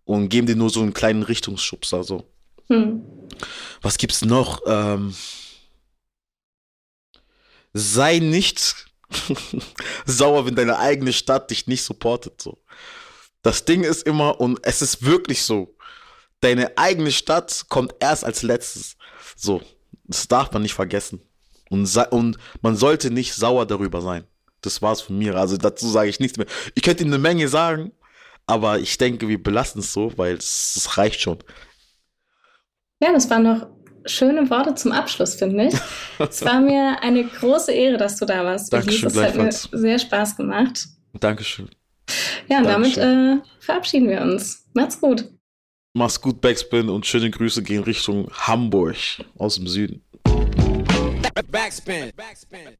und geben dir nur so einen kleinen Richtungsschubser. So. Hm. Was gibt's noch? Ähm, sei nicht sauer, wenn deine eigene Stadt dich nicht supportet. So. Das Ding ist immer, und es ist wirklich so, deine eigene Stadt kommt erst als letztes. So, das darf man nicht vergessen. Und, und man sollte nicht sauer darüber sein. Das war's von mir. Also dazu sage ich nichts mehr. Ich könnte Ihnen eine Menge sagen, aber ich denke, wir belassen es so, weil es, es reicht schon. Ja, das waren noch schöne Worte zum Abschluss, finde ich. es war mir eine große Ehre, dass du da warst. Dankeschön, es hat mir sehr Spaß gemacht. Dankeschön. Ja, und damit äh, verabschieden wir uns. Macht's gut. Mach's gut, Backspin, und schöne Grüße gehen Richtung Hamburg aus dem Süden. Backspin. Backspin.